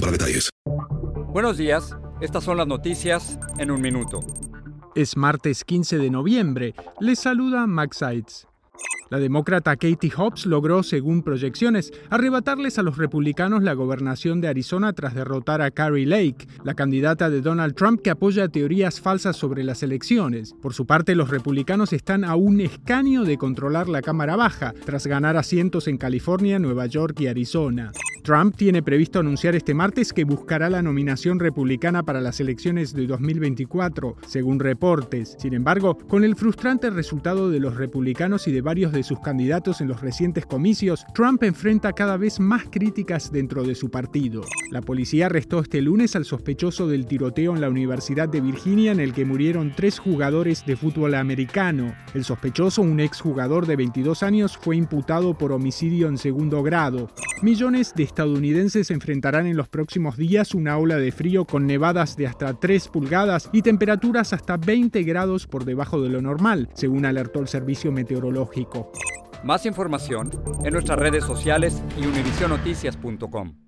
para detalles. Buenos días, estas son las noticias en un minuto. Es martes 15 de noviembre. Les saluda Max Seitz. La demócrata Katie Hobbs logró, según proyecciones, arrebatarles a los republicanos la gobernación de Arizona tras derrotar a Carrie Lake, la candidata de Donald Trump que apoya teorías falsas sobre las elecciones. Por su parte, los republicanos están a un escaño de controlar la Cámara Baja, tras ganar asientos en California, Nueva York y Arizona. Trump tiene previsto anunciar este martes que buscará la nominación republicana para las elecciones de 2024, según reportes. Sin embargo, con el frustrante resultado de los republicanos y de varios de sus candidatos en los recientes comicios, Trump enfrenta cada vez más críticas dentro de su partido. La policía arrestó este lunes al sospechoso del tiroteo en la Universidad de Virginia en el que murieron tres jugadores de fútbol americano. El sospechoso, un exjugador de 22 años, fue imputado por homicidio en segundo grado. Millones de estadounidenses enfrentarán en los próximos días una ola de frío con nevadas de hasta 3 pulgadas y temperaturas hasta 20 grados por debajo de lo normal, según alertó el servicio meteorológico. Más información en nuestras redes sociales y univisionoticias.com.